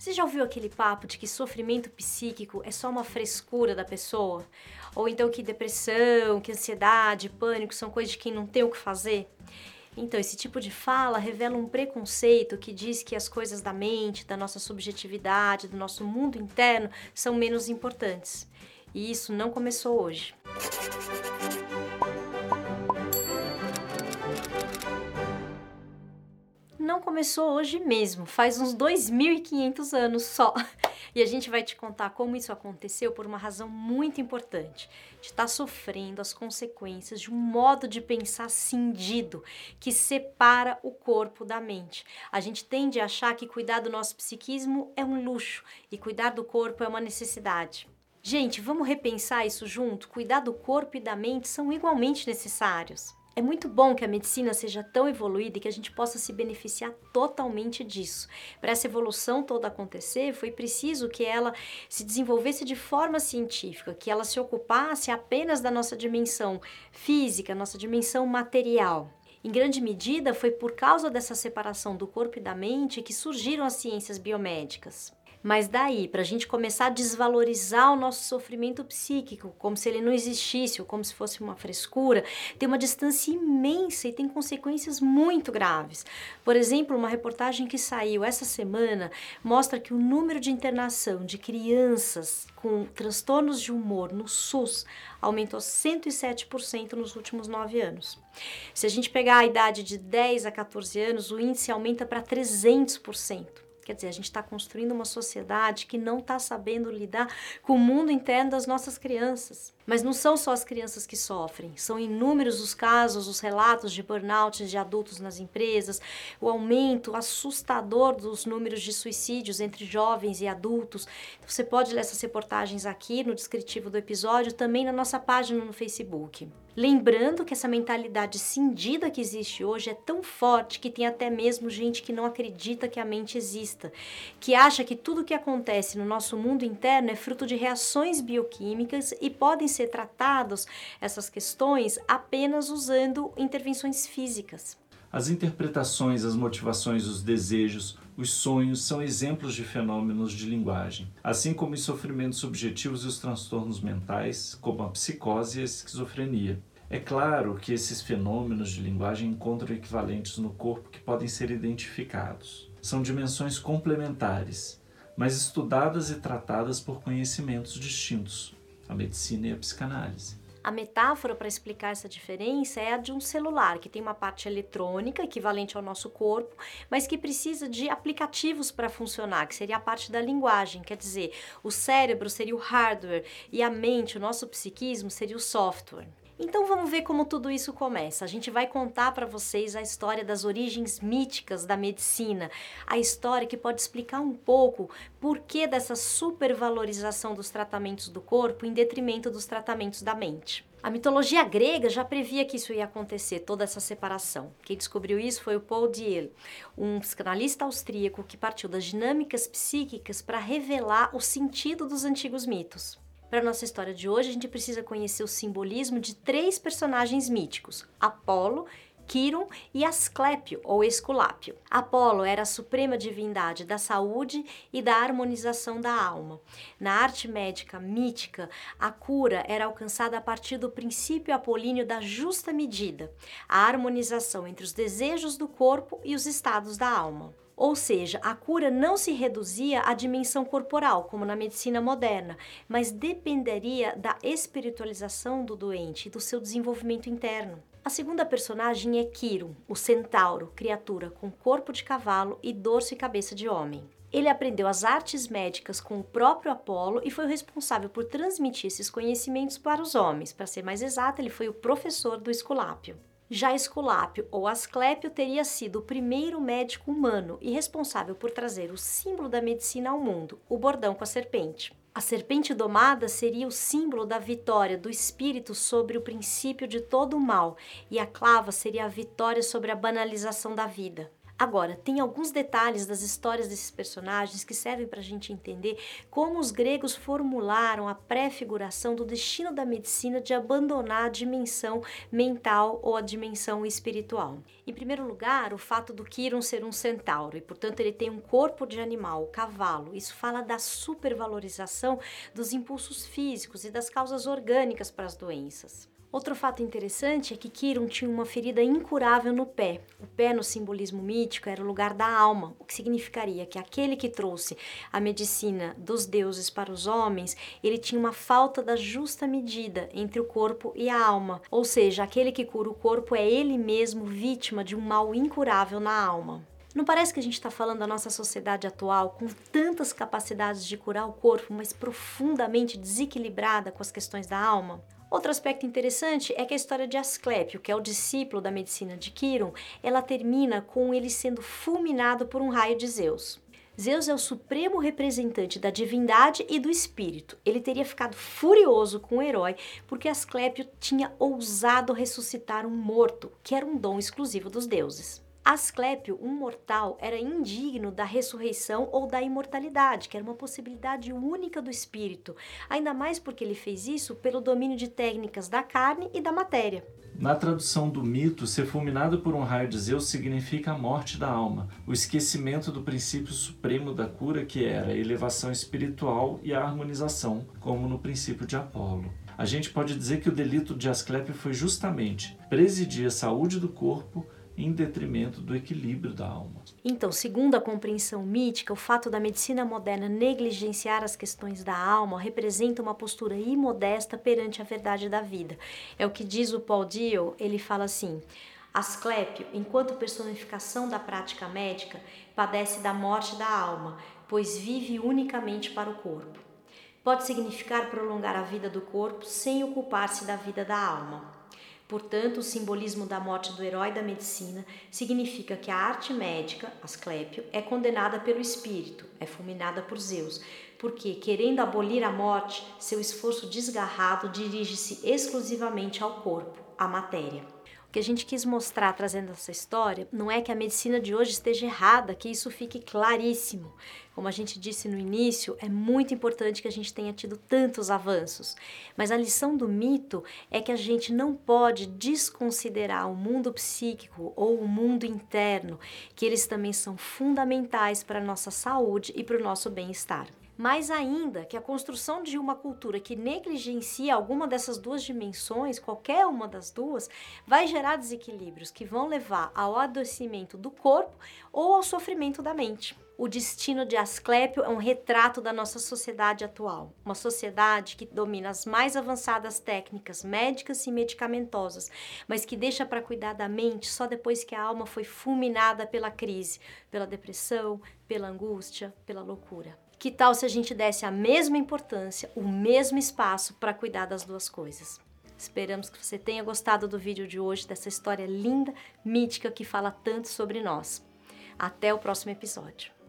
Você já ouviu aquele papo de que sofrimento psíquico é só uma frescura da pessoa? Ou então que depressão, que ansiedade, pânico são coisas de quem não tem o que fazer? Então, esse tipo de fala revela um preconceito que diz que as coisas da mente, da nossa subjetividade, do nosso mundo interno são menos importantes. E isso não começou hoje. Não começou hoje mesmo, faz uns 2.500 anos só. E a gente vai te contar como isso aconteceu por uma razão muito importante: de estar tá sofrendo as consequências de um modo de pensar cindido que separa o corpo da mente. A gente tende a achar que cuidar do nosso psiquismo é um luxo e cuidar do corpo é uma necessidade. Gente, vamos repensar isso junto? Cuidar do corpo e da mente são igualmente necessários. É muito bom que a medicina seja tão evoluída e que a gente possa se beneficiar totalmente disso. Para essa evolução toda acontecer, foi preciso que ela se desenvolvesse de forma científica, que ela se ocupasse apenas da nossa dimensão física, nossa dimensão material. Em grande medida, foi por causa dessa separação do corpo e da mente que surgiram as ciências biomédicas. Mas daí, para a gente começar a desvalorizar o nosso sofrimento psíquico, como se ele não existisse ou como se fosse uma frescura, tem uma distância imensa e tem consequências muito graves. Por exemplo, uma reportagem que saiu essa semana mostra que o número de internação de crianças com transtornos de humor no SUS aumentou 107% nos últimos nove anos. Se a gente pegar a idade de 10 a 14 anos, o índice aumenta para 300%. Quer dizer, a gente está construindo uma sociedade que não está sabendo lidar com o mundo interno das nossas crianças. Mas não são só as crianças que sofrem, são inúmeros os casos, os relatos de burnout de adultos nas empresas, o aumento assustador dos números de suicídios entre jovens e adultos. Você pode ler essas reportagens aqui no descritivo do episódio, também na nossa página no Facebook. Lembrando que essa mentalidade cindida que existe hoje é tão forte que tem até mesmo gente que não acredita que a mente exista, que acha que tudo o que acontece no nosso mundo interno é fruto de reações bioquímicas e podem ser tratados essas questões apenas usando intervenções físicas. As interpretações, as motivações, os desejos, os sonhos são exemplos de fenômenos de linguagem, assim como os sofrimentos subjetivos e os transtornos mentais, como a psicose e a esquizofrenia. É claro que esses fenômenos de linguagem encontram equivalentes no corpo que podem ser identificados. São dimensões complementares, mas estudadas e tratadas por conhecimentos distintos, a medicina e a psicanálise. A metáfora para explicar essa diferença é a de um celular, que tem uma parte eletrônica equivalente ao nosso corpo, mas que precisa de aplicativos para funcionar, que seria a parte da linguagem. Quer dizer, o cérebro seria o hardware e a mente, o nosso psiquismo, seria o software. Então vamos ver como tudo isso começa. A gente vai contar para vocês a história das origens míticas da medicina, a história que pode explicar um pouco por que dessa supervalorização dos tratamentos do corpo em detrimento dos tratamentos da mente. A mitologia grega já previa que isso ia acontecer, toda essa separação. Quem descobriu isso foi o Paul Diel, um psicanalista austríaco que partiu das dinâmicas psíquicas para revelar o sentido dos antigos mitos. Para nossa história de hoje, a gente precisa conhecer o simbolismo de três personagens míticos: Apolo, Quiron e Asclépio ou Esculápio. Apolo era a suprema divindade da saúde e da harmonização da alma. Na arte médica mítica, a cura era alcançada a partir do princípio apolíneo da justa medida, a harmonização entre os desejos do corpo e os estados da alma. Ou seja, a cura não se reduzia à dimensão corporal, como na medicina moderna, mas dependeria da espiritualização do doente e do seu desenvolvimento interno. A segunda personagem é Quiro, o centauro, criatura com corpo de cavalo e dorso e cabeça de homem. Ele aprendeu as artes médicas com o próprio Apolo e foi o responsável por transmitir esses conhecimentos para os homens. Para ser mais exato, ele foi o professor do Esculápio. Já Esculápio ou Asclépio teria sido o primeiro médico humano e responsável por trazer o símbolo da medicina ao mundo, o bordão com a serpente. A serpente domada seria o símbolo da vitória do espírito sobre o princípio de todo o mal, e a clava seria a vitória sobre a banalização da vida. Agora, tem alguns detalhes das histórias desses personagens que servem para a gente entender como os gregos formularam a pré-figuração do destino da medicina de abandonar a dimensão mental ou a dimensão espiritual. Em primeiro lugar, o fato do Quiron ser um centauro e, portanto, ele tem um corpo de animal, cavalo. Isso fala da supervalorização dos impulsos físicos e das causas orgânicas para as doenças. Outro fato interessante é que Kiron tinha uma ferida incurável no pé. O pé, no simbolismo mítico, era o lugar da alma, o que significaria que aquele que trouxe a medicina dos deuses para os homens, ele tinha uma falta da justa medida entre o corpo e a alma. Ou seja, aquele que cura o corpo é ele mesmo vítima de um mal incurável na alma. Não parece que a gente está falando da nossa sociedade atual com tantas capacidades de curar o corpo, mas profundamente desequilibrada com as questões da alma? Outro aspecto interessante é que a história de Asclépio, que é o discípulo da medicina de Quiron, ela termina com ele sendo fulminado por um raio de Zeus. Zeus é o supremo representante da divindade e do espírito. Ele teria ficado furioso com o herói porque Asclépio tinha ousado ressuscitar um morto, que era um dom exclusivo dos deuses. Asclépio, um mortal, era indigno da ressurreição ou da imortalidade, que era uma possibilidade única do espírito, ainda mais porque ele fez isso pelo domínio de técnicas da carne e da matéria. Na tradução do mito, ser fulminado por um raio de Zeus significa a morte da alma, o esquecimento do princípio supremo da cura que era a elevação espiritual e a harmonização, como no princípio de Apolo. A gente pode dizer que o delito de Asclépio foi justamente presidir a saúde do corpo em detrimento do equilíbrio da alma. Então, segundo a compreensão mítica, o fato da medicina moderna negligenciar as questões da alma representa uma postura imodesta perante a verdade da vida. É o que diz o Paul Dio, ele fala assim: Asclépio, enquanto personificação da prática médica, padece da morte da alma, pois vive unicamente para o corpo. Pode significar prolongar a vida do corpo sem ocupar-se da vida da alma. Portanto, o simbolismo da morte do herói da medicina significa que a arte médica, Asclépio, é condenada pelo espírito, é fulminada por Zeus, porque, querendo abolir a morte, seu esforço desgarrado dirige-se exclusivamente ao corpo, à matéria. O que a gente quis mostrar trazendo essa história não é que a medicina de hoje esteja errada, que isso fique claríssimo. Como a gente disse no início, é muito importante que a gente tenha tido tantos avanços. Mas a lição do mito é que a gente não pode desconsiderar o mundo psíquico ou o mundo interno, que eles também são fundamentais para a nossa saúde e para o nosso bem-estar. Mais ainda, que a construção de uma cultura que negligencia alguma dessas duas dimensões, qualquer uma das duas, vai gerar desequilíbrios que vão levar ao adoecimento do corpo ou ao sofrimento da mente. O destino de Asclépio é um retrato da nossa sociedade atual, uma sociedade que domina as mais avançadas técnicas médicas e medicamentosas, mas que deixa para cuidar da mente só depois que a alma foi fulminada pela crise, pela depressão, pela angústia, pela loucura. Que tal se a gente desse a mesma importância, o mesmo espaço para cuidar das duas coisas? Esperamos que você tenha gostado do vídeo de hoje, dessa história linda, mítica que fala tanto sobre nós. Até o próximo episódio.